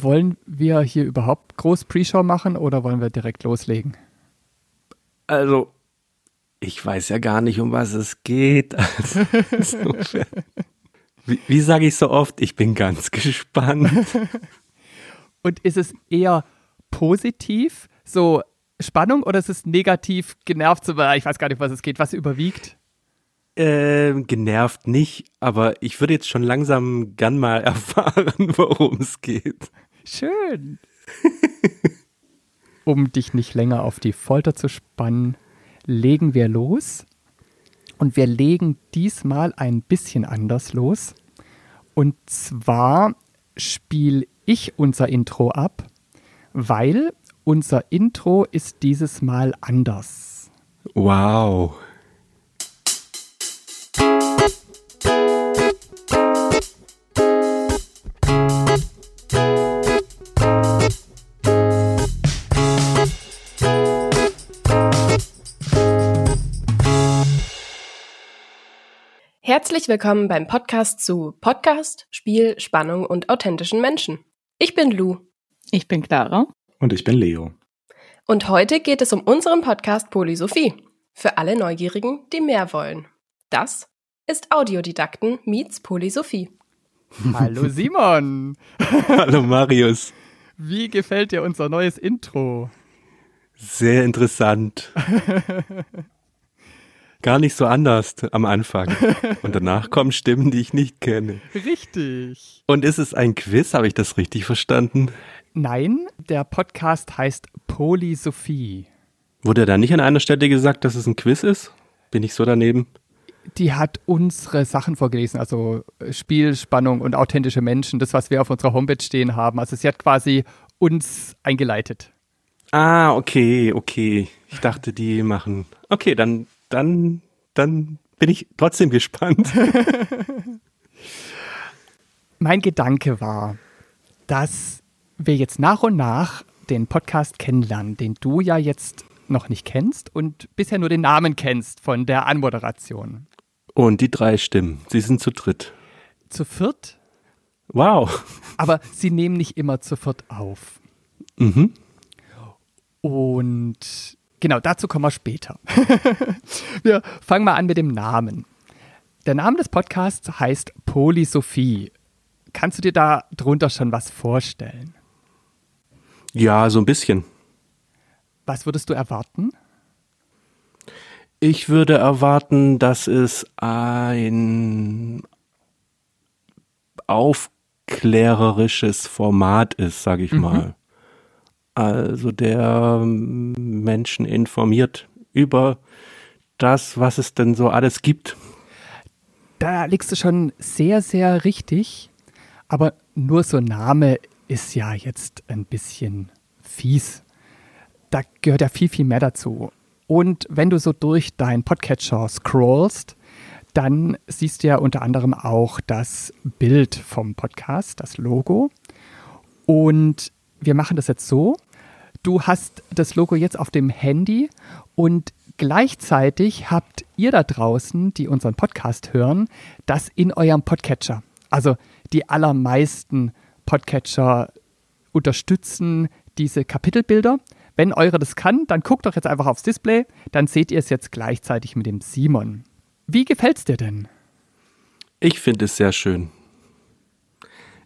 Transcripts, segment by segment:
Wollen wir hier überhaupt groß Pre-Show machen oder wollen wir direkt loslegen? Also, ich weiß ja gar nicht, um was es geht. Also, wie, wie sage ich so oft, ich bin ganz gespannt. Und ist es eher positiv, so Spannung, oder ist es negativ, genervt zu Ich weiß gar nicht, was es geht. Was überwiegt? Ähm, genervt nicht, aber ich würde jetzt schon langsam gern mal erfahren, worum es geht. Schön. um dich nicht länger auf die Folter zu spannen, legen wir los. Und wir legen diesmal ein bisschen anders los. Und zwar spiele ich unser Intro ab, weil unser Intro ist dieses Mal anders. Wow. Herzlich willkommen beim Podcast zu Podcast, Spiel, Spannung und authentischen Menschen. Ich bin Lou. Ich bin Clara. Und ich bin Leo. Und heute geht es um unseren Podcast Polysophie. Für alle Neugierigen, die mehr wollen. Das ist Audiodidakten meets Polysophie. Hallo Simon. Hallo Marius. Wie gefällt dir unser neues Intro? Sehr interessant. Gar nicht so anders am Anfang. Und danach kommen Stimmen, die ich nicht kenne. Richtig. Und ist es ein Quiz? Habe ich das richtig verstanden? Nein, der Podcast heißt Polysophie. Wurde da nicht an einer Stelle gesagt, dass es ein Quiz ist? Bin ich so daneben? Die hat unsere Sachen vorgelesen, also Spielspannung und authentische Menschen, das, was wir auf unserer Homepage stehen haben. Also sie hat quasi uns eingeleitet. Ah, okay, okay. Ich dachte, die machen. Okay, dann dann, dann bin ich trotzdem gespannt. mein Gedanke war, dass wir jetzt nach und nach den Podcast kennenlernen, den du ja jetzt noch nicht kennst und bisher nur den Namen kennst von der Anmoderation. Und die drei Stimmen, sie sind zu dritt. Zu viert? Wow. Aber sie nehmen nicht immer zu viert auf. Mhm. Und Genau, dazu kommen wir später. wir fangen mal an mit dem Namen. Der Name des Podcasts heißt Polysophie. Kannst du dir da drunter schon was vorstellen? Ja, so ein bisschen. Was würdest du erwarten? Ich würde erwarten, dass es ein aufklärerisches Format ist, sage ich mhm. mal also der Menschen informiert über das, was es denn so alles gibt. Da liegst du schon sehr, sehr richtig. Aber nur so Name ist ja jetzt ein bisschen fies. Da gehört ja viel, viel mehr dazu. Und wenn du so durch deinen Podcatcher scrollst, dann siehst du ja unter anderem auch das Bild vom Podcast, das Logo. Und wir machen das jetzt so, du hast das Logo jetzt auf dem Handy und gleichzeitig habt ihr da draußen, die unseren Podcast hören, das in eurem Podcatcher. Also die allermeisten Podcatcher unterstützen diese Kapitelbilder. Wenn eure das kann, dann guckt doch jetzt einfach aufs Display, dann seht ihr es jetzt gleichzeitig mit dem Simon. Wie gefällt's dir denn? Ich finde es sehr schön.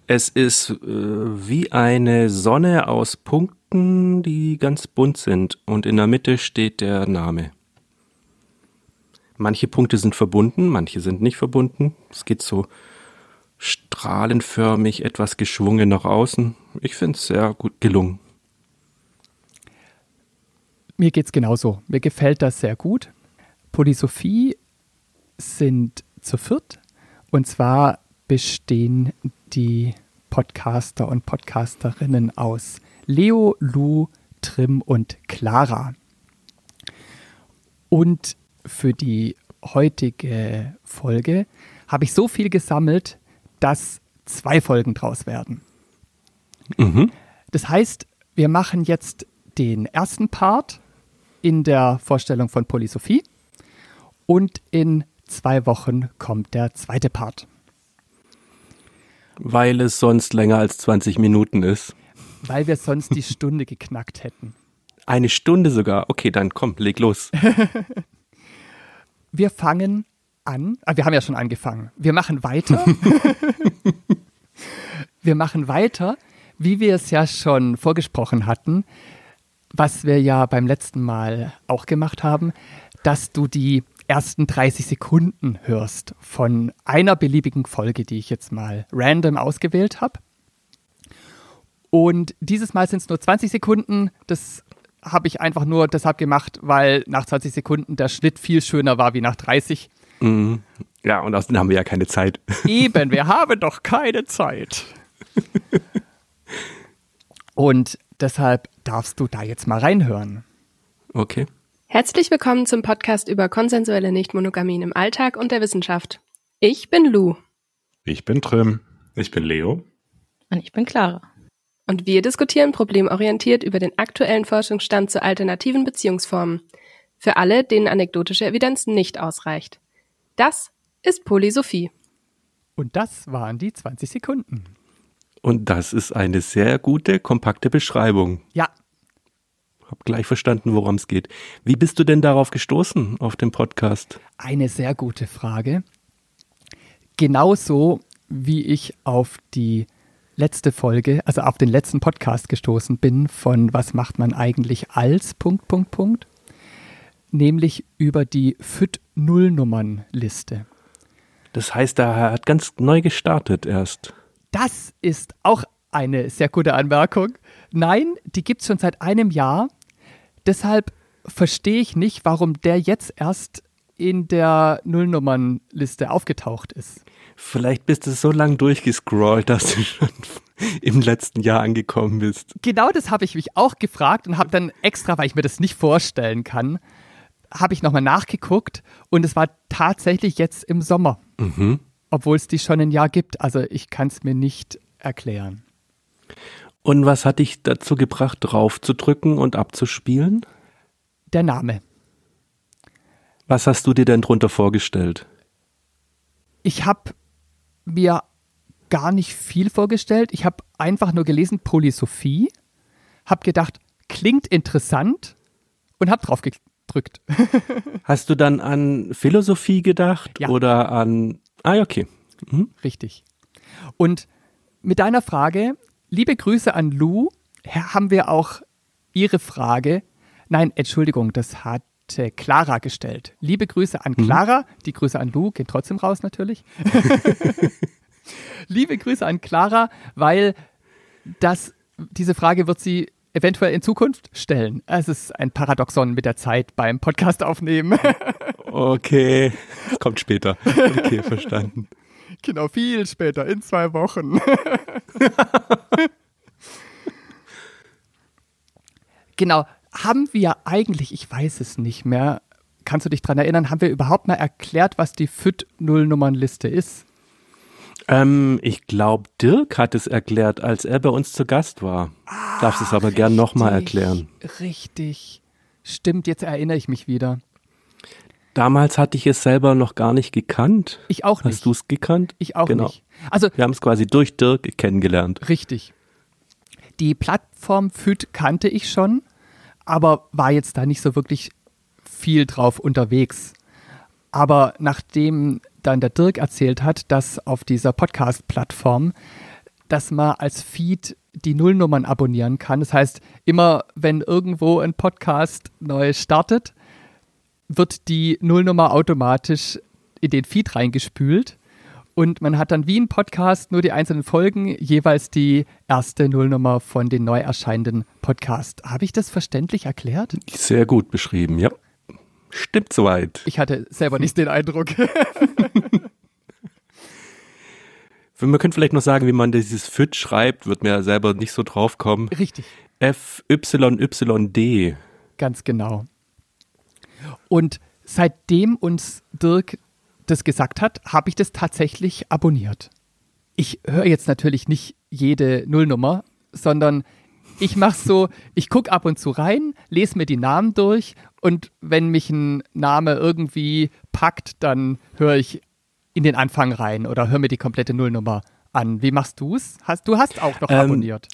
Es ist äh, wie eine Sonne aus Punkten, die ganz bunt sind und in der Mitte steht der Name. Manche Punkte sind verbunden, manche sind nicht verbunden. Es geht so strahlenförmig, etwas geschwungen nach außen. Ich finde es sehr gut gelungen. Mir geht es genauso. Mir gefällt das sehr gut. Polysophie sind zu viert. Und zwar bestehen die Podcaster und Podcasterinnen aus Leo, Lou, Trim und Clara. Und für die heutige Folge habe ich so viel gesammelt, dass zwei Folgen draus werden. Mhm. Das heißt, wir machen jetzt den ersten Part in der Vorstellung von Polysophie und in zwei Wochen kommt der zweite Part. Weil es sonst länger als 20 Minuten ist. Weil wir sonst die Stunde geknackt hätten. Eine Stunde sogar. Okay, dann komm, leg los. wir fangen an. Ah, wir haben ja schon angefangen. Wir machen weiter. wir machen weiter, wie wir es ja schon vorgesprochen hatten, was wir ja beim letzten Mal auch gemacht haben, dass du die ersten 30 Sekunden hörst von einer beliebigen Folge, die ich jetzt mal random ausgewählt habe. Und dieses Mal sind es nur 20 Sekunden. Das habe ich einfach nur deshalb gemacht, weil nach 20 Sekunden der Schnitt viel schöner war wie nach 30. Mhm. Ja, und außerdem haben wir ja keine Zeit. Eben, wir haben doch keine Zeit. und deshalb darfst du da jetzt mal reinhören. Okay. Herzlich willkommen zum Podcast über konsensuelle Nichtmonogamien im Alltag und der Wissenschaft. Ich bin Lou. Ich bin Trim. Ich bin Leo. Und ich bin Clara. Und wir diskutieren problemorientiert über den aktuellen Forschungsstand zu alternativen Beziehungsformen. Für alle, denen anekdotische Evidenz nicht ausreicht. Das ist Polysophie. Und das waren die 20 Sekunden. Und das ist eine sehr gute, kompakte Beschreibung. Ja, hab gleich verstanden, worum es geht. Wie bist du denn darauf gestoßen, auf dem Podcast? Eine sehr gute Frage. Genauso wie ich auf die letzte Folge, also auf den letzten Podcast gestoßen bin von Was macht man eigentlich als Punkt, Punkt, Punkt. Nämlich über die FIT-Nullnummernliste. Das heißt, er hat ganz neu gestartet erst. Das ist auch eine sehr gute Anmerkung. Nein, die gibt es schon seit einem Jahr Deshalb verstehe ich nicht, warum der jetzt erst in der Nullnummernliste aufgetaucht ist. Vielleicht bist du so lang durchgescrollt, dass du schon im letzten Jahr angekommen bist. Genau das habe ich mich auch gefragt und habe dann extra, weil ich mir das nicht vorstellen kann, habe ich nochmal nachgeguckt und es war tatsächlich jetzt im Sommer. Mhm. Obwohl es die schon ein Jahr gibt. Also ich kann es mir nicht erklären. Und was hat dich dazu gebracht, drauf zu drücken und abzuspielen? Der Name. Was hast du dir denn drunter vorgestellt? Ich habe mir gar nicht viel vorgestellt. Ich habe einfach nur gelesen Polysophie, habe gedacht, klingt interessant und habe drauf gedrückt. Hast du dann an Philosophie gedacht ja. oder an Ah, okay. Mhm. Richtig. Und mit deiner Frage Liebe Grüße an Lou. Haben wir auch Ihre Frage? Nein, Entschuldigung, das hat Clara gestellt. Liebe Grüße an mhm. Clara. Mhm. Die Grüße an Lou gehen trotzdem raus natürlich. Liebe Grüße an Clara, weil das, diese Frage wird sie eventuell in Zukunft stellen. Es ist ein Paradoxon mit der Zeit beim Podcast aufnehmen. okay, kommt später. Okay, verstanden. Genau, viel später, in zwei Wochen. genau, haben wir eigentlich, ich weiß es nicht mehr, kannst du dich daran erinnern, haben wir überhaupt mal erklärt, was die FIT-Nullnummernliste ist? Ähm, ich glaube, Dirk hat es erklärt, als er bei uns zu Gast war. Ah, Darfst es aber richtig, gern nochmal erklären. Richtig. Stimmt, jetzt erinnere ich mich wieder. Damals hatte ich es selber noch gar nicht gekannt. Ich auch nicht. Hast du es gekannt? Ich auch genau. nicht. Also wir haben es quasi durch Dirk kennengelernt. Richtig. Die Plattform FÜD kannte ich schon, aber war jetzt da nicht so wirklich viel drauf unterwegs. Aber nachdem dann der Dirk erzählt hat, dass auf dieser Podcast-Plattform, dass man als Feed die Nullnummern abonnieren kann. Das heißt, immer wenn irgendwo ein Podcast neu startet, wird die Nullnummer automatisch in den Feed reingespült. Und man hat dann wie ein Podcast nur die einzelnen Folgen, jeweils die erste Nullnummer von den neu erscheinenden Podcast. Habe ich das verständlich erklärt? Sehr gut beschrieben, ja. Stimmt soweit. Ich hatte selber nicht den Eindruck. man könnte vielleicht noch sagen, wie man dieses FIT schreibt, wird mir ja selber nicht so drauf kommen. Richtig. F-Y-Y-D. Ganz genau. Und seitdem uns Dirk das gesagt hat, habe ich das tatsächlich abonniert. Ich höre jetzt natürlich nicht jede Nullnummer, sondern ich mache so, ich gucke ab und zu rein, lese mir die Namen durch und wenn mich ein Name irgendwie packt, dann höre ich in den Anfang rein oder höre mir die komplette Nullnummer an. Wie machst du's? Hast, du hast auch noch Ähm, abonniert.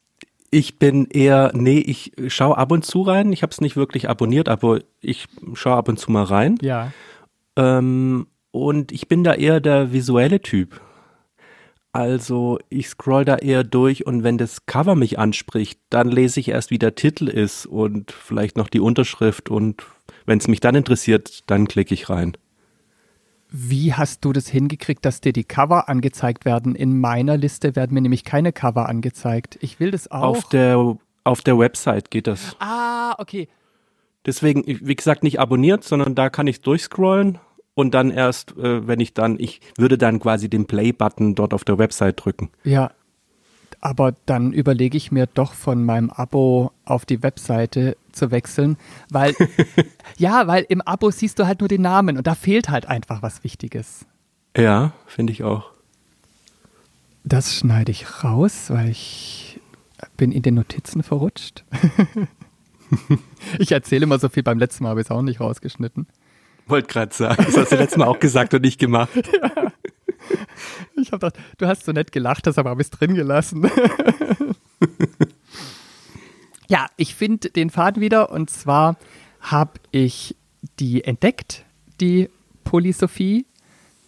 Ich bin eher, nee, ich schaue ab und zu rein. Ich habe es nicht wirklich abonniert, aber ich schaue ab und zu mal rein. Ja. Ähm, und ich bin da eher der visuelle Typ. Also ich scroll da eher durch und wenn das Cover mich anspricht, dann lese ich erst, wie der Titel ist und vielleicht noch die Unterschrift und wenn es mich dann interessiert, dann klicke ich rein. Wie hast du das hingekriegt, dass dir die Cover angezeigt werden? In meiner Liste werden mir nämlich keine Cover angezeigt. Ich will das auch. Auf der, auf der Website geht das. ah, okay. Deswegen, wie gesagt, nicht abonniert, sondern da kann ich durchscrollen und dann erst, äh, wenn ich dann, ich würde dann quasi den Play-Button dort auf der Website drücken. Ja. Aber dann überlege ich mir doch von meinem Abo auf die Webseite zu wechseln, weil ja, weil im Abo siehst du halt nur den Namen und da fehlt halt einfach was Wichtiges. Ja, finde ich auch. Das schneide ich raus, weil ich bin in den Notizen verrutscht. ich erzähle immer so viel, beim letzten Mal habe ich es auch nicht rausgeschnitten. Wollte gerade sagen, das hast du letztes Mal auch gesagt und nicht gemacht. Ich habe gedacht, du hast so nett gelacht, deshalb habe ich drin gelassen. ja, ich finde den Faden wieder und zwar habe ich die entdeckt, die Polysophie,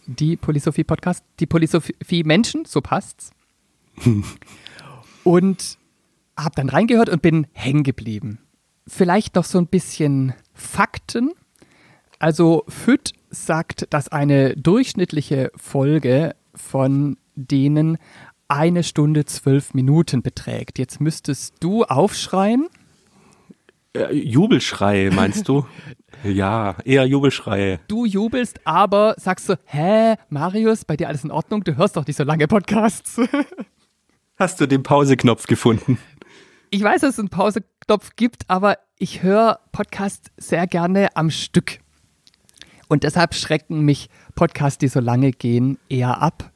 die Polysophie Podcast, die Polysophie Menschen, so passt's. und habe dann reingehört und bin hängen geblieben. Vielleicht noch so ein bisschen Fakten. Also FÜD sagt, dass eine durchschnittliche Folge von denen eine Stunde zwölf Minuten beträgt. Jetzt müsstest du aufschreien. Äh, Jubelschreie, meinst du? ja, eher Jubelschreie. Du jubelst, aber sagst so, hä, Marius, bei dir alles in Ordnung? Du hörst doch nicht so lange Podcasts. Hast du den Pauseknopf gefunden? Ich weiß, dass es einen Pauseknopf gibt, aber ich höre Podcasts sehr gerne am Stück. Und deshalb schrecken mich Podcasts, die so lange gehen, eher ab.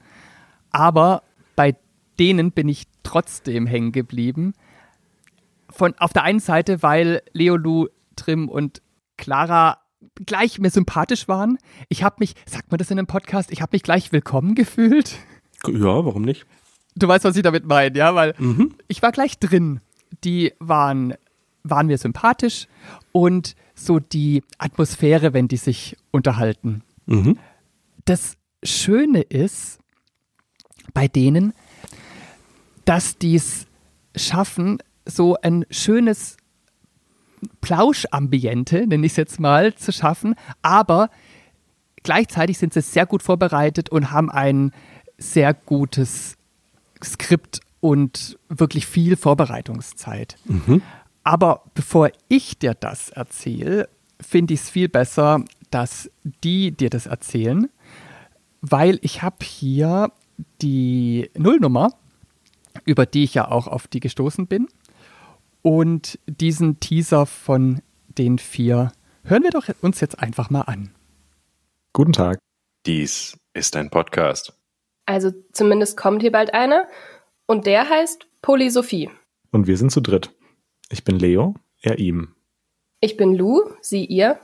Aber bei denen bin ich trotzdem hängen geblieben. Von, auf der einen Seite, weil Leolu, Trim und Clara gleich mir sympathisch waren. Ich habe mich, sagt man das in einem Podcast, ich habe mich gleich willkommen gefühlt. Ja, warum nicht? Du weißt, was ich damit meine, ja, weil ich war gleich drin. Die waren, waren mir sympathisch und so die Atmosphäre, wenn die sich unterhalten. Mhm. Das Schöne ist bei denen, dass die es schaffen, so ein schönes Plauschambiente, nenne ich es jetzt mal, zu schaffen, aber gleichzeitig sind sie sehr gut vorbereitet und haben ein sehr gutes Skript und wirklich viel Vorbereitungszeit. Aber bevor ich dir das erzähle, finde ich es viel besser, dass die dir das erzählen, weil ich habe hier die Nullnummer, über die ich ja auch auf die gestoßen bin. Und diesen Teaser von den vier hören wir doch uns jetzt einfach mal an. Guten Tag. Dies ist ein Podcast. Also zumindest kommt hier bald einer. Und der heißt Polysophie. Und wir sind zu dritt. Ich bin Leo, er ihm. Ich bin Lou, sie ihr.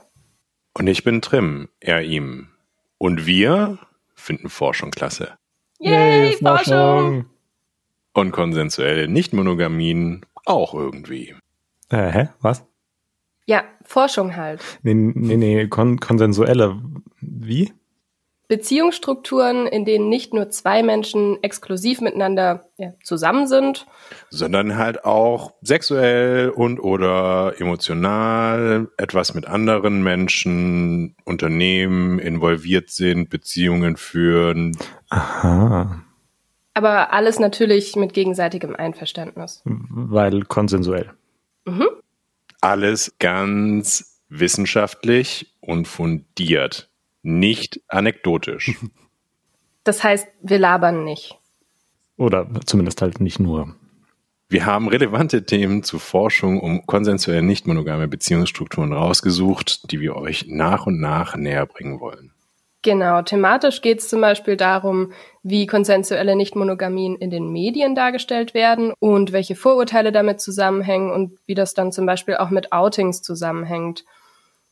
Und ich bin Trim, er ihm. Und wir finden Forschung klasse. Yay, Forschung! Und konsensuelle Nichtmonogamien auch irgendwie. Äh, hä? Was? Ja, Forschung halt. Nee, nee, nee, kon konsensuelle. Wie? Beziehungsstrukturen, in denen nicht nur zwei Menschen exklusiv miteinander ja, zusammen sind. Sondern halt auch sexuell und oder emotional etwas mit anderen Menschen, Unternehmen involviert sind, Beziehungen führen. Aha. Aber alles natürlich mit gegenseitigem Einverständnis. Weil konsensuell. Alles ganz wissenschaftlich und fundiert. Nicht anekdotisch. Das heißt, wir labern nicht. Oder zumindest halt nicht nur. Wir haben relevante Themen zu Forschung um konsensuell nicht monogame Beziehungsstrukturen rausgesucht, die wir euch nach und nach näher bringen wollen. Genau, thematisch geht es zum Beispiel darum, wie konsensuelle Nichtmonogamien in den Medien dargestellt werden und welche Vorurteile damit zusammenhängen und wie das dann zum Beispiel auch mit Outings zusammenhängt.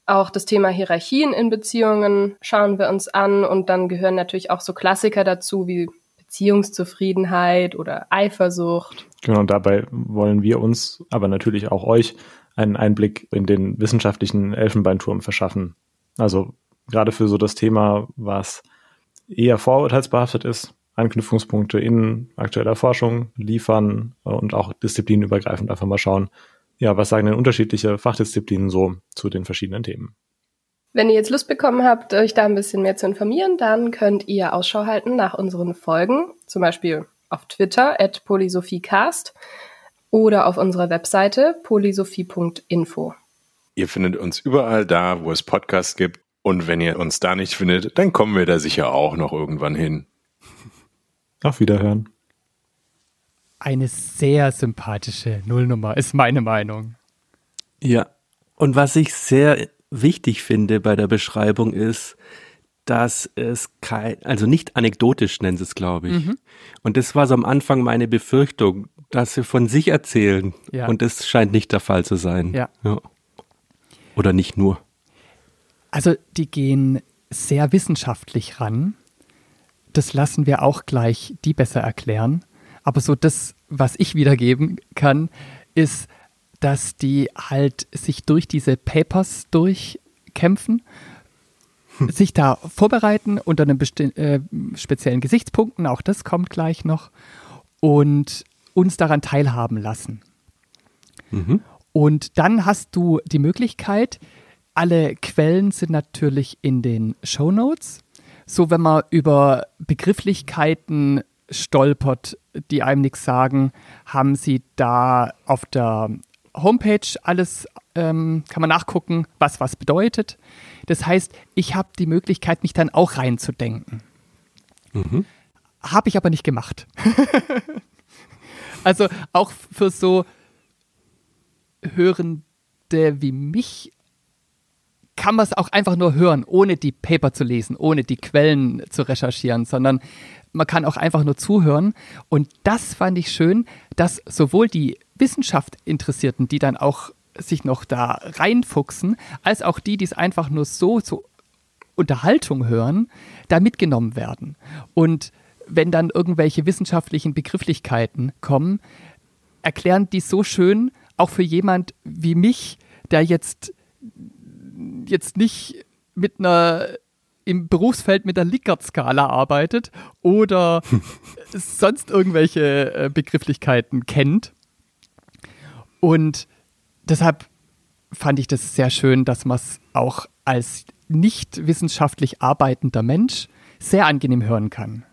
Auch das Thema Hierarchien in Beziehungen schauen wir uns an und dann gehören natürlich auch so Klassiker dazu wie Beziehungszufriedenheit oder Eifersucht. Genau, und dabei wollen wir uns, aber natürlich auch euch, einen Einblick in den wissenschaftlichen Elfenbeinturm verschaffen. Also gerade für so das Thema, was eher vorurteilsbehaftet ist, Anknüpfungspunkte in aktueller Forschung liefern und auch disziplinübergreifend einfach mal schauen, ja, was sagen denn unterschiedliche Fachdisziplinen so zu den verschiedenen Themen? Wenn ihr jetzt Lust bekommen habt, euch da ein bisschen mehr zu informieren, dann könnt ihr Ausschau halten nach unseren Folgen, zum Beispiel auf Twitter at polysophiecast oder auf unserer Webseite polysophie.info. Ihr findet uns überall da, wo es Podcasts gibt. Und wenn ihr uns da nicht findet, dann kommen wir da sicher auch noch irgendwann hin. Auf Wiederhören. Eine sehr sympathische Nullnummer, ist meine Meinung. Ja. Und was ich sehr wichtig finde bei der Beschreibung ist, dass es kein, also nicht anekdotisch nennt es, glaube ich. Mhm. Und das war so am Anfang meine Befürchtung, dass sie von sich erzählen. Ja. Und das scheint nicht der Fall zu sein. Ja. ja. Oder nicht nur. Also die gehen sehr wissenschaftlich ran. Das lassen wir auch gleich die besser erklären. Aber so das, was ich wiedergeben kann, ist, dass die halt sich durch diese Papers durchkämpfen, hm. sich da vorbereiten unter einem äh, speziellen Gesichtspunkten, auch das kommt gleich noch, und uns daran teilhaben lassen. Mhm. Und dann hast du die Möglichkeit, alle Quellen sind natürlich in den Show Notes. So, wenn man über Begrifflichkeiten stolpert, die einem nichts sagen, haben sie da auf der Homepage alles ähm, kann man nachgucken, was was bedeutet. Das heißt, ich habe die Möglichkeit, mich dann auch reinzudenken. Mhm. Habe ich aber nicht gemacht. also auch für so Hörende wie mich kann man es auch einfach nur hören, ohne die Paper zu lesen, ohne die Quellen zu recherchieren, sondern man kann auch einfach nur zuhören. Und das fand ich schön, dass sowohl die Wissenschaft Interessierten, die dann auch sich noch da reinfuchsen, als auch die, die es einfach nur so zur Unterhaltung hören, da mitgenommen werden. Und wenn dann irgendwelche wissenschaftlichen Begrifflichkeiten kommen, erklären die so schön, auch für jemand wie mich, der jetzt, jetzt nicht mit einer im Berufsfeld mit der Likert-Skala arbeitet oder sonst irgendwelche äh, Begrifflichkeiten kennt. Und deshalb fand ich das sehr schön, dass man es auch als nicht wissenschaftlich arbeitender Mensch sehr angenehm hören kann.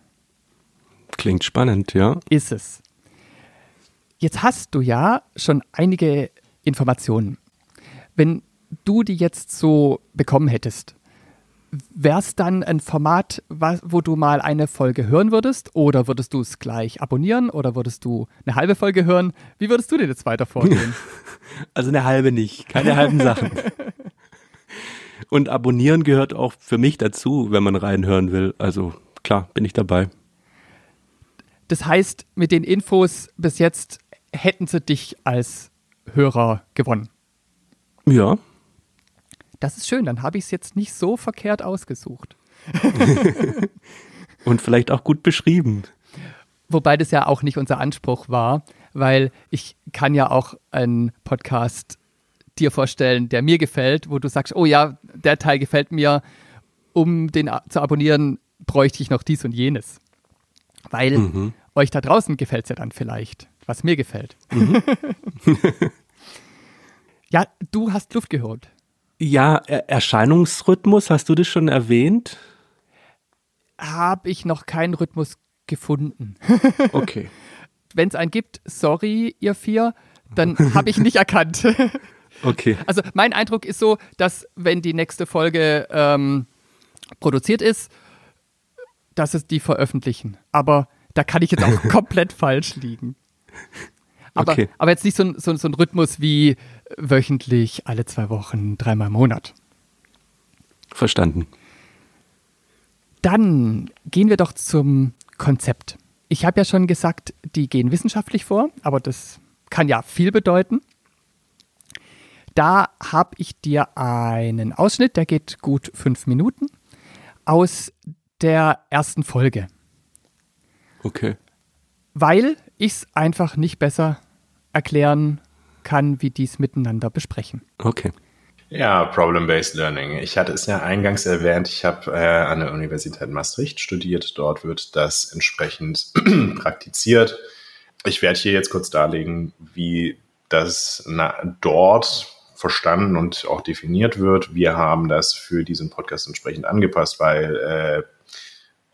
Klingt spannend, ja. Ist es. Jetzt hast du ja schon einige Informationen. Wenn du die jetzt so bekommen hättest, wäre es dann ein Format, wo du mal eine Folge hören würdest? Oder würdest du es gleich abonnieren? Oder würdest du eine halbe Folge hören? Wie würdest du denn jetzt weiter vorgehen? Also eine halbe nicht, keine halben Sachen. Und abonnieren gehört auch für mich dazu, wenn man reinhören will. Also klar, bin ich dabei. Das heißt, mit den Infos bis jetzt hätten sie dich als Hörer gewonnen. Ja, das ist schön, dann habe ich es jetzt nicht so verkehrt ausgesucht. Und vielleicht auch gut beschrieben. Wobei das ja auch nicht unser Anspruch war, weil ich kann ja auch einen Podcast dir vorstellen, der mir gefällt, wo du sagst, oh ja, der Teil gefällt mir, um den zu abonnieren, bräuchte ich noch dies und jenes. Weil mhm. euch da draußen gefällt es ja dann vielleicht, was mir gefällt. Mhm. ja, du hast Luft geholt. Ja, Erscheinungsrhythmus, hast du das schon erwähnt? Habe ich noch keinen Rhythmus gefunden. Okay. Wenn es einen gibt, sorry, ihr vier, dann habe ich nicht erkannt. Okay. Also mein Eindruck ist so, dass wenn die nächste Folge ähm, produziert ist, dass es die veröffentlichen. Aber da kann ich jetzt auch komplett falsch liegen. Aber, okay. aber jetzt nicht so, so, so ein Rhythmus wie wöchentlich, alle zwei Wochen, dreimal im Monat. Verstanden. Dann gehen wir doch zum Konzept. Ich habe ja schon gesagt, die gehen wissenschaftlich vor, aber das kann ja viel bedeuten. Da habe ich dir einen Ausschnitt, der geht gut fünf Minuten, aus der ersten Folge. Okay. Weil ich es einfach nicht besser erklären kann, wie die es miteinander besprechen. Okay. Ja, Problem-Based Learning. Ich hatte es ja eingangs erwähnt, ich habe äh, an der Universität Maastricht studiert. Dort wird das entsprechend praktiziert. Ich werde hier jetzt kurz darlegen, wie das na, dort verstanden und auch definiert wird. Wir haben das für diesen Podcast entsprechend angepasst, weil äh,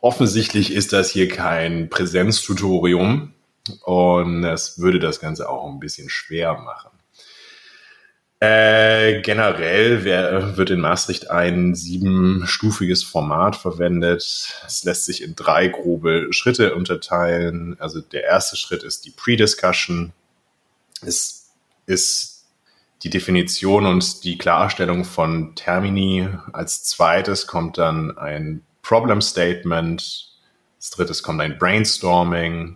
offensichtlich ist das hier kein Präsenztutorium und es würde das Ganze auch ein bisschen schwer machen. Äh, generell wär, wird in Maastricht ein siebenstufiges Format verwendet. Es lässt sich in drei grobe Schritte unterteilen. Also der erste Schritt ist die Pre-Discussion. Es ist die Definition und die Klarstellung von Termini. Als zweites kommt dann ein Problem Statement. Als drittes kommt ein Brainstorming.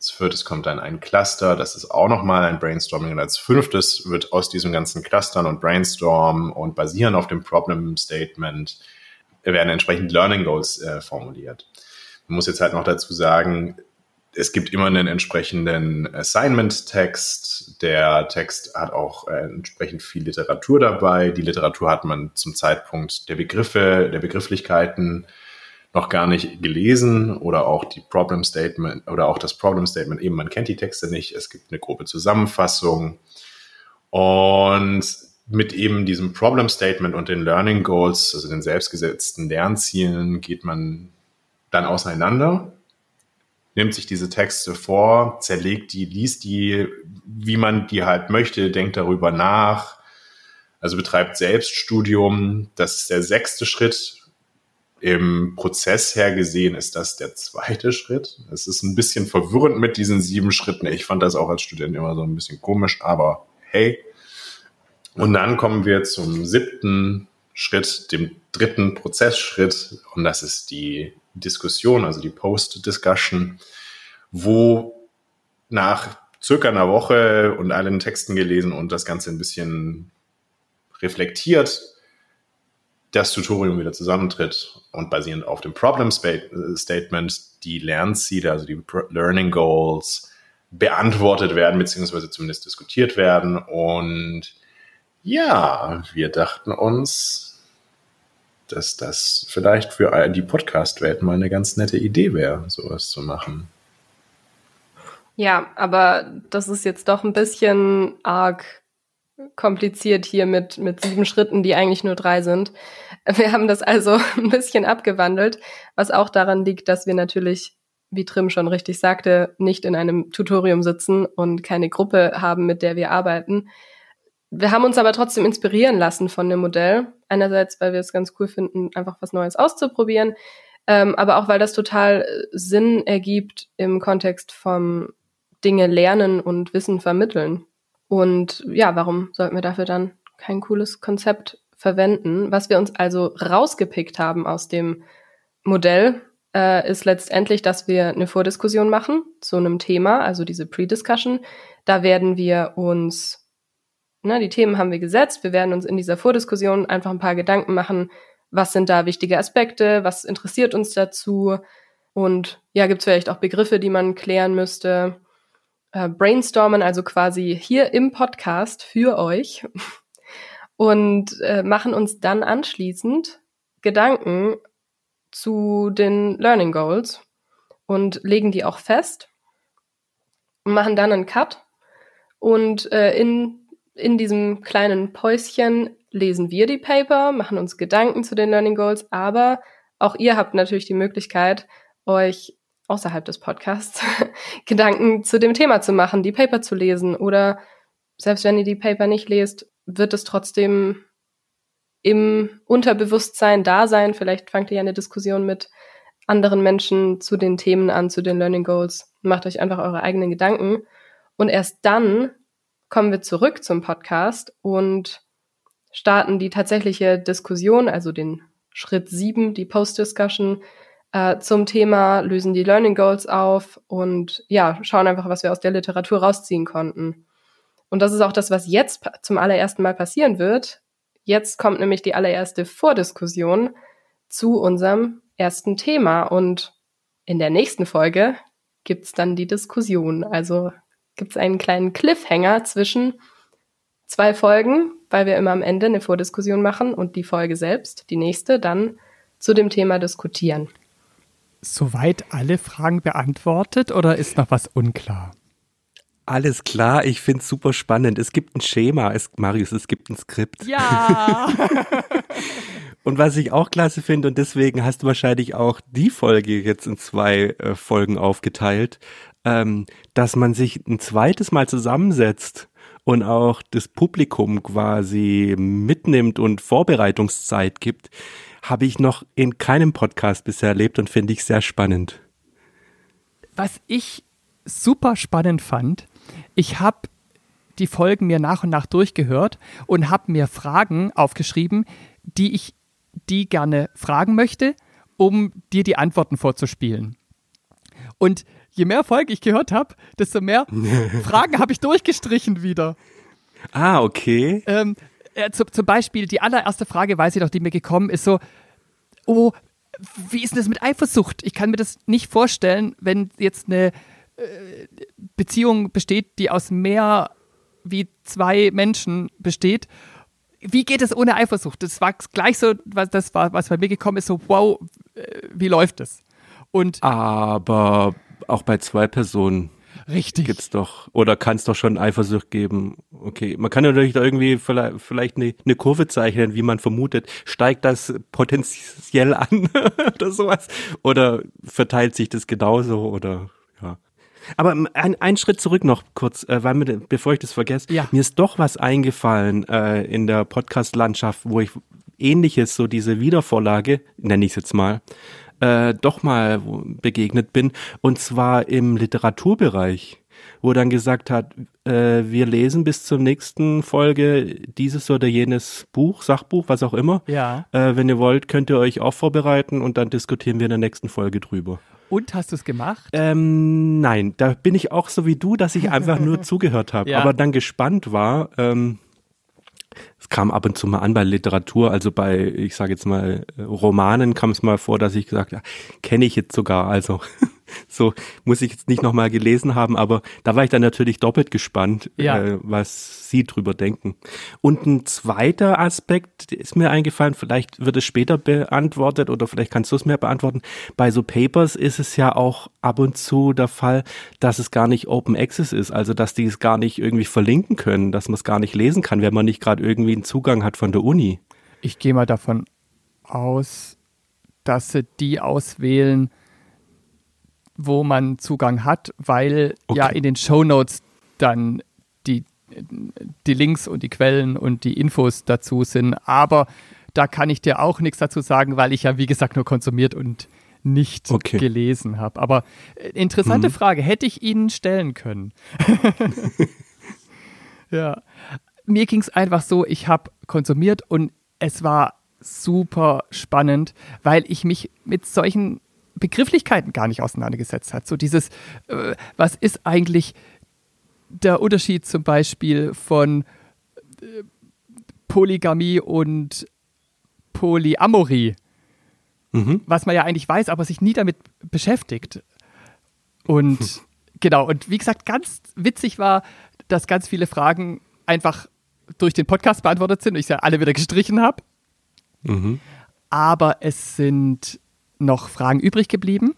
Als viertes kommt dann ein Cluster, das ist auch nochmal ein Brainstorming. Und als fünftes wird aus diesem ganzen Clustern und Brainstorm und basieren auf dem Problem Statement werden entsprechend Learning Goals äh, formuliert. Man muss jetzt halt noch dazu sagen, es gibt immer einen entsprechenden Assignment-Text. Der Text hat auch äh, entsprechend viel Literatur dabei. Die Literatur hat man zum Zeitpunkt der Begriffe, der Begrifflichkeiten noch gar nicht gelesen oder auch die Problem Statement oder auch das Problem Statement eben, man kennt die Texte nicht, es gibt eine grobe Zusammenfassung. Und mit eben diesem Problem Statement und den Learning Goals, also den selbstgesetzten Lernzielen, geht man dann auseinander, nimmt sich diese Texte vor, zerlegt die, liest die, wie man die halt möchte, denkt darüber nach, also betreibt Selbststudium. Das ist der sechste Schritt im Prozess her gesehen ist das der zweite Schritt. Es ist ein bisschen verwirrend mit diesen sieben Schritten. Ich fand das auch als Student immer so ein bisschen komisch, aber hey. Und dann kommen wir zum siebten Schritt, dem dritten Prozessschritt. Und das ist die Diskussion, also die Post-Discussion, wo nach circa einer Woche und allen Texten gelesen und das Ganze ein bisschen reflektiert, das Tutorium wieder zusammentritt und basierend auf dem Problem Statement die Lernziele, also die Learning Goals, beantwortet werden, beziehungsweise zumindest diskutiert werden. Und ja, wir dachten uns, dass das vielleicht für die Podcast-Welt mal eine ganz nette Idee wäre, sowas zu machen. Ja, aber das ist jetzt doch ein bisschen arg kompliziert hier mit, mit sieben Schritten, die eigentlich nur drei sind. Wir haben das also ein bisschen abgewandelt, was auch daran liegt, dass wir natürlich, wie Trim schon richtig sagte, nicht in einem Tutorium sitzen und keine Gruppe haben, mit der wir arbeiten. Wir haben uns aber trotzdem inspirieren lassen von dem Modell. Einerseits, weil wir es ganz cool finden, einfach was Neues auszuprobieren, ähm, aber auch, weil das total Sinn ergibt im Kontext vom Dinge lernen und Wissen vermitteln. Und ja, warum sollten wir dafür dann kein cooles Konzept verwenden? Was wir uns also rausgepickt haben aus dem Modell, äh, ist letztendlich, dass wir eine Vordiskussion machen zu einem Thema, also diese Pre-Discussion. Da werden wir uns, na, die Themen haben wir gesetzt, wir werden uns in dieser Vordiskussion einfach ein paar Gedanken machen, was sind da wichtige Aspekte, was interessiert uns dazu? Und ja, gibt es vielleicht auch Begriffe, die man klären müsste äh, brainstormen, also quasi hier im Podcast für euch und äh, machen uns dann anschließend Gedanken zu den Learning Goals und legen die auch fest und machen dann einen Cut und äh, in, in diesem kleinen Päuschen lesen wir die Paper, machen uns Gedanken zu den Learning Goals, aber auch ihr habt natürlich die Möglichkeit, euch außerhalb des Podcasts Gedanken zu dem Thema zu machen, die Paper zu lesen oder selbst wenn ihr die Paper nicht lest, wird es trotzdem im Unterbewusstsein da sein. Vielleicht fangt ihr ja eine Diskussion mit anderen Menschen zu den Themen an, zu den Learning Goals. Macht euch einfach eure eigenen Gedanken. Und erst dann kommen wir zurück zum Podcast und starten die tatsächliche Diskussion, also den Schritt sieben, die Post-Discussion, äh, zum Thema, lösen die Learning Goals auf und ja, schauen einfach, was wir aus der Literatur rausziehen konnten. Und das ist auch das, was jetzt zum allerersten Mal passieren wird. Jetzt kommt nämlich die allererste Vordiskussion zu unserem ersten Thema. Und in der nächsten Folge gibt's dann die Diskussion. Also gibt's einen kleinen Cliffhanger zwischen zwei Folgen, weil wir immer am Ende eine Vordiskussion machen und die Folge selbst, die nächste, dann zu dem Thema diskutieren. Soweit alle Fragen beantwortet oder ist noch was unklar? Alles klar, ich finde es super spannend. Es gibt ein Schema, es, Marius, es gibt ein Skript. Ja! und was ich auch klasse finde, und deswegen hast du wahrscheinlich auch die Folge jetzt in zwei äh, Folgen aufgeteilt, ähm, dass man sich ein zweites Mal zusammensetzt und auch das Publikum quasi mitnimmt und Vorbereitungszeit gibt, habe ich noch in keinem Podcast bisher erlebt und finde ich sehr spannend. Was ich super spannend fand, ich habe die Folgen mir nach und nach durchgehört und habe mir Fragen aufgeschrieben, die ich die gerne fragen möchte, um dir die Antworten vorzuspielen. Und je mehr Folgen ich gehört habe, desto mehr Fragen habe ich durchgestrichen wieder. Ah, okay. Ähm, äh, zu, zum Beispiel die allererste Frage, weiß ich noch, die mir gekommen ist, so, oh, wie ist denn das mit Eifersucht? Ich kann mir das nicht vorstellen, wenn jetzt eine äh, Beziehung besteht, die aus mehr wie zwei Menschen besteht. Wie geht es ohne Eifersucht? Das war gleich so, was das war, was bei mir gekommen ist, so, wow, äh, wie läuft das? Und Aber auch bei zwei Personen. Richtig. Gibt's doch, oder kann es doch schon Eifersucht geben. Okay, man kann natürlich da irgendwie vielleicht, vielleicht eine, eine Kurve zeichnen, wie man vermutet. Steigt das potenziell an oder sowas? Oder verteilt sich das genauso oder ja. Aber ein, ein Schritt zurück noch kurz, äh, weil mir, bevor ich das vergesse, Ja. mir ist doch was eingefallen äh, in der Podcast-Landschaft, wo ich ähnliches, so diese Wiedervorlage, nenne ich es jetzt mal, äh, doch mal begegnet bin. Und zwar im Literaturbereich, wo dann gesagt hat, äh, wir lesen bis zur nächsten Folge dieses oder jenes Buch, Sachbuch, was auch immer. Ja. Äh, wenn ihr wollt, könnt ihr euch auch vorbereiten und dann diskutieren wir in der nächsten Folge drüber. Und hast du es gemacht? Ähm, nein, da bin ich auch so wie du, dass ich einfach nur zugehört habe, Ja. aber dann gespannt war. Ähm, es kam ab und zu mal an bei Literatur, also bei, ich sage jetzt mal, äh, Romanen kam es mal vor, dass ich gesagt habe, kenne ich jetzt sogar, also so muss ich jetzt nicht nochmal gelesen haben, aber da war ich dann natürlich doppelt gespannt, Ja. äh, was Sie drüber denken. Und ein zweiter Aspekt ist mir eingefallen, vielleicht wird es später beantwortet oder vielleicht kannst du es mir beantworten. Bei so Papers ist es ja auch ab und zu der Fall, dass es gar nicht Open Access ist, also dass die es gar nicht irgendwie verlinken können, dass man es gar nicht lesen kann, wenn man nicht gerade irgendwie einen Zugang hat von der Uni. Ich gehe mal davon aus, dass sie die auswählen, wo man Zugang hat, weil ja Okay. in den Shownotes dann die, die Links und die Quellen und die Infos dazu sind. Aber da kann ich dir auch nichts dazu sagen, weil ich ja, wie gesagt, nur konsumiert und nicht Okay. gelesen habe. Aber äh, interessante Mhm. Frage, hätte ich Ihnen stellen können. ja. Mir ging es einfach so, ich habe konsumiert und es war super spannend, weil ich mich mit solchen Begrifflichkeiten gar nicht auseinandergesetzt hat. So dieses, äh, was ist eigentlich der Unterschied zum Beispiel von äh, Polygamie und Polyamorie, Mhm. was man ja eigentlich weiß, aber sich nie damit beschäftigt. Und genau, und wie gesagt, ganz witzig war, dass ganz viele Fragen einfach durch den Podcast beantwortet sind und ich sie alle wieder gestrichen habe. Mhm. Aber es sind noch Fragen übrig geblieben.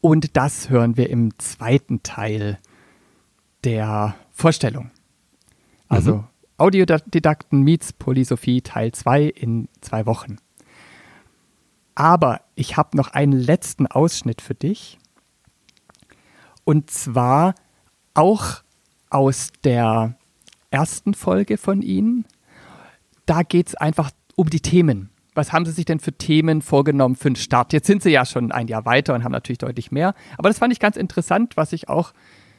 Und das hören wir im zweiten Teil der Vorstellung. Also Audiodidakten meets Polysophie Teil 2 in zwei Wochen. Aber ich habe noch einen letzten Ausschnitt für dich. Und zwar auch aus der ersten Folge von Ihnen. Da geht es einfach um die Themen. Was haben Sie sich denn für Themen vorgenommen für den Start? Jetzt sind Sie ja schon ein Jahr weiter und haben natürlich deutlich mehr. Aber das fand ich ganz interessant, was ich auch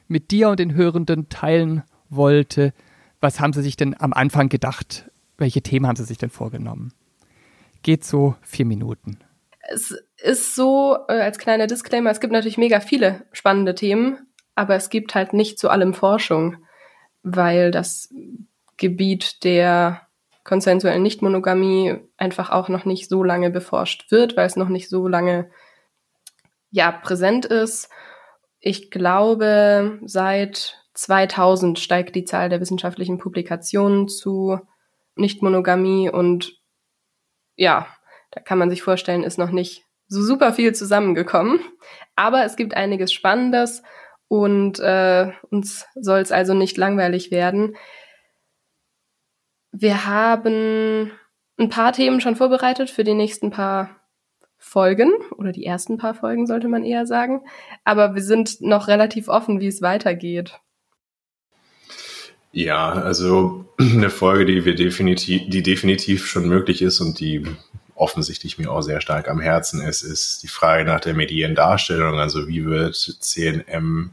mit dir und den Hörenden teilen wollte. Was haben Sie sich denn am Anfang gedacht? Welche Themen haben Sie sich denn vorgenommen? Geht so vier Minuten. Es ist so, äh, als kleiner Disclaimer, es gibt natürlich mega viele spannende Themen, aber es gibt halt nicht zu allem Forschung, weil das Gebiet der konsensuellen Nichtmonogamie einfach auch noch nicht so lange beforscht wird, weil es noch nicht so lange ja präsent ist Ich glaube, seit 2000 steigt die Zahl der wissenschaftlichen Publikationen zu Nichtmonogamie und ja, da kann man sich vorstellen, ist noch nicht so super viel zusammengekommen. Aber es gibt einiges Spannendes und äh, uns soll es also nicht langweilig werden. Wir haben ein paar Themen schon vorbereitet für die nächsten paar Folgen oder die ersten paar Folgen sollte man eher sagen. Aber wir sind noch relativ offen, wie es weitergeht. Ja, also eine Folge, die wir definitiv, die definitiv schon möglich ist und die offensichtlich mir auch sehr stark am Herzen ist, ist die Frage nach der Mediendarstellung. Also wie wird CNM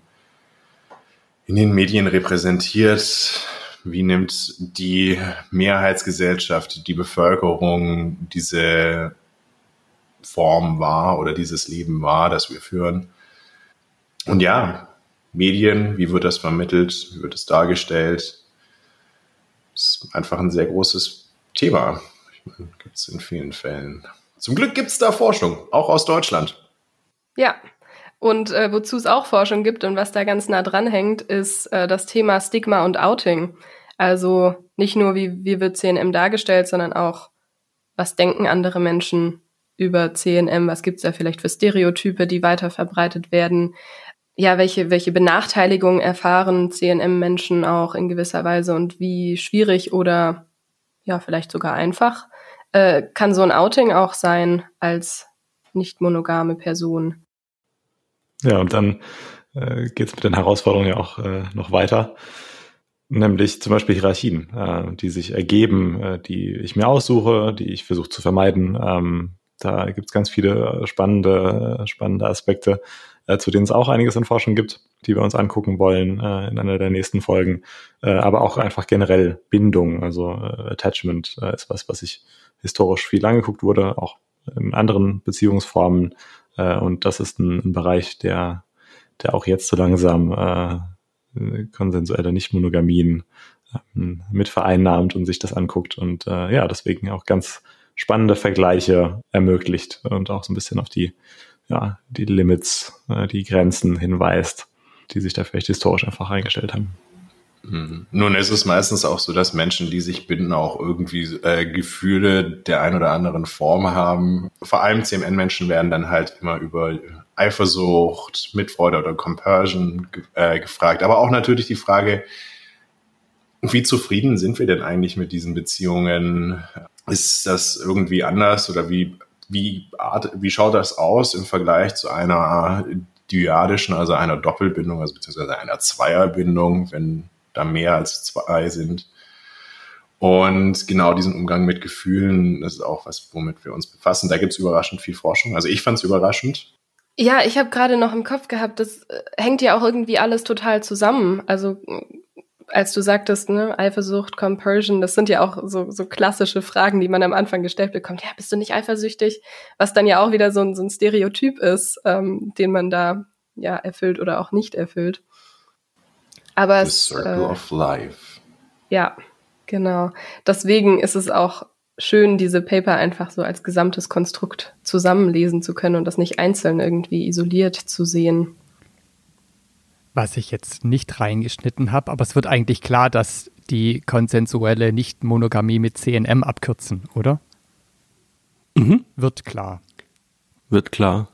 in den Medien repräsentiert? Wie nimmt die Mehrheitsgesellschaft, die Bevölkerung diese Form wahr oder dieses Leben wahr, das wir führen? Und ja, Medien, wie wird das vermittelt, wie wird es dargestellt? Das ist einfach ein sehr großes Thema. Gibt es in vielen Fällen. Zum Glück gibt es da Forschung, auch aus Deutschland. Ja, und äh, wozu es auch Forschung gibt und was da ganz nah dran hängt, ist äh, das Thema Stigma und Outing. Also nicht nur, wie, wie wird CNM dargestellt, sondern auch, was denken andere Menschen über CNM, was gibt es da vielleicht für Stereotype, die weiter verbreitet werden. Ja, welche, welche Benachteiligungen erfahren CNM-Menschen auch in gewisser Weise und wie schwierig oder ja, vielleicht sogar einfach äh, kann so ein Outing auch sein als nicht monogame Person. Ja, und dann äh, geht es mit den Herausforderungen ja auch äh, noch weiter, nämlich zum Beispiel Hierarchien, äh, die sich ergeben, äh, die ich mir aussuche, die ich versuche zu vermeiden. Ähm, da gibt es ganz viele spannende, spannende Aspekte, äh, zu denen es auch einiges in Forschung gibt, die wir uns angucken wollen äh, in einer der nächsten Folgen. Äh, aber auch einfach generell Bindung, also äh, Attachment äh, ist was, was ich historisch viel angeguckt wurde, auch in anderen Beziehungsformen. Äh, und das ist ein, ein, Bereich, der, der auch jetzt so langsam äh, konsensuelle Nichtmonogamien äh, mit vereinnahmt und sich das anguckt und äh, ja, deswegen auch ganz spannende Vergleiche ermöglicht und auch so ein bisschen auf die, ja, die Limits, äh, die Grenzen hinweist, die sich da vielleicht historisch einfach eingestellt haben. Mhm. Nun ist es meistens auch so, dass Menschen, die sich binden, auch irgendwie äh, Gefühle der ein oder anderen Form haben. Vor allem CMN-Menschen werden dann halt immer über Eifersucht, Mitfreude oder Compersion äh, gefragt. Aber auch natürlich die Frage, wie zufrieden sind wir denn eigentlich mit diesen Beziehungen? Ist das irgendwie anders oder wie, wie, Art, wie schaut das aus im Vergleich zu einer dyadischen, also einer Doppelbindung, also beziehungsweise einer Zweierbindung, wenn da mehr als zwei sind. Und genau diesen Umgang mit Gefühlen, das ist auch was, womit wir uns befassen. Da gibt es überraschend viel Forschung. Also ich fand es überraschend. Ja, ich habe gerade noch im Kopf gehabt, das äh, hängt ja auch irgendwie alles total zusammen. Also als du sagtest, ne, Eifersucht, Compersion, das sind ja auch so, so klassische Fragen, die man am Anfang gestellt bekommt. Ja, bist du nicht eifersüchtig? Was dann ja auch wieder so ein, so ein Stereotyp ist, ähm, den man da ja erfüllt oder auch nicht erfüllt. Aber The Circle äh, of Life. Ja, genau. Deswegen ist es auch schön, diese Paper einfach so als gesamtes Konstrukt zusammenlesen zu können und das nicht einzeln irgendwie isoliert zu sehen. Was ich jetzt nicht reingeschnitten habe, aber es wird eigentlich klar, dass die konsensuelle Nicht-Monogamie mit CNM abkürzen, oder? Mhm. Wird klar. Wird klar.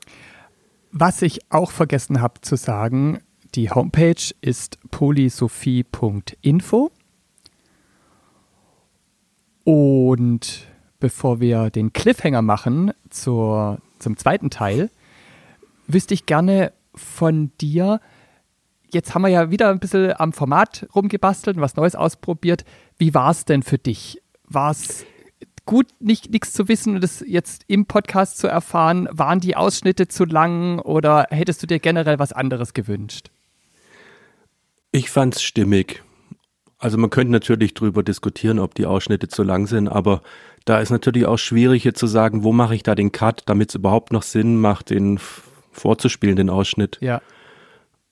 Was ich auch vergessen habe zu sagen, die Homepage ist polysophie.info. Und bevor wir den Cliffhanger machen zur, zum zweiten Teil, wüsste ich gerne von dir, jetzt haben wir ja wieder ein bisschen am Format rumgebastelt und was Neues ausprobiert. Wie war es denn für dich? War es gut, nichts zu wissen und das jetzt im Podcast zu erfahren? Waren die Ausschnitte zu lang oder hättest du dir generell was anderes gewünscht? Ich fand's stimmig. Also man könnte natürlich drüber diskutieren, ob die Ausschnitte zu lang sind, aber da ist natürlich auch schwierig jetzt zu sagen, wo mache ich da den Cut, damit es überhaupt noch Sinn macht, den vorzuspielen, den Ausschnitt. Ja.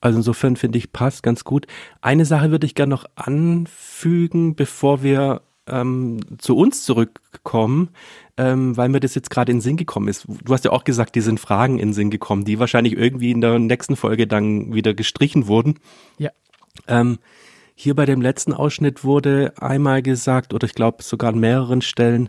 Also insofern finde ich, passt ganz gut. Eine Sache würde ich gerne noch anfügen, bevor wir ähm, zu uns zurückkommen, ähm, weil mir das jetzt gerade in den Sinn gekommen ist. Du hast ja auch gesagt, die sind Fragen in den Sinn gekommen, die wahrscheinlich irgendwie in der nächsten Folge dann wieder gestrichen wurden. Ja. Ähm, hier bei dem letzten Ausschnitt wurde einmal gesagt, oder ich glaube sogar an mehreren Stellen,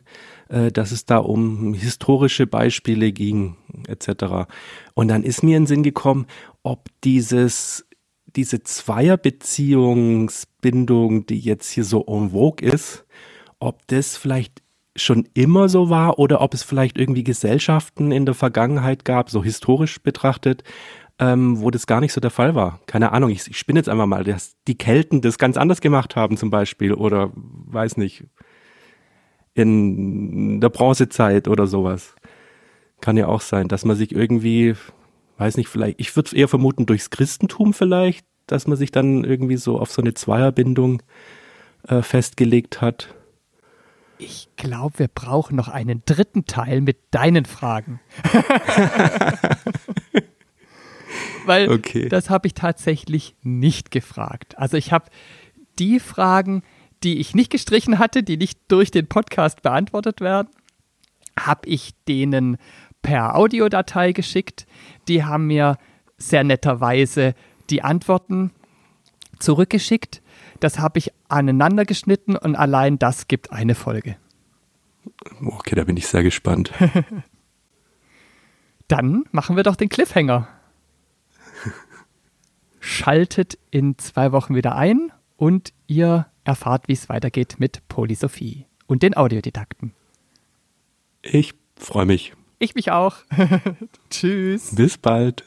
äh, dass es da um historische Beispiele ging, etc. Und dann ist mir in den Sinn gekommen, ob dieses, diese Zweierbeziehungsbindung, die jetzt hier so en vogue ist, ob das vielleicht schon immer so war oder ob es vielleicht irgendwie Gesellschaften in der Vergangenheit gab, so historisch betrachtet, ähm, wo das gar nicht so der Fall war. Keine Ahnung, ich, ich spinne jetzt einfach mal, dass die Kelten das ganz anders gemacht haben zum Beispiel oder weiß nicht, in der Bronzezeit oder sowas. Kann ja auch sein, dass man sich irgendwie, weiß nicht, vielleicht, ich würde eher vermuten durchs Christentum vielleicht, dass man sich dann irgendwie so auf so eine Zweierbindung äh, festgelegt hat. Ich glaube, wir brauchen noch einen dritten Teil mit deinen Fragen. Weil Okay. das habe ich tatsächlich nicht gefragt. Also ich habe die Fragen, die ich nicht gestrichen hatte, die nicht durch den Podcast beantwortet werden, habe ich denen per Audiodatei geschickt. Die haben mir sehr netterweise die Antworten zurückgeschickt. Das habe ich aneinander geschnitten und allein das gibt eine Folge. Okay, da bin ich sehr gespannt. Dann machen wir doch den Cliffhanger. Schaltet in zwei Wochen wieder ein und ihr erfahrt, wie es weitergeht mit Polysophie und den Audiodidakten. Ich freue mich. Ich mich auch. Tschüss. Bis bald.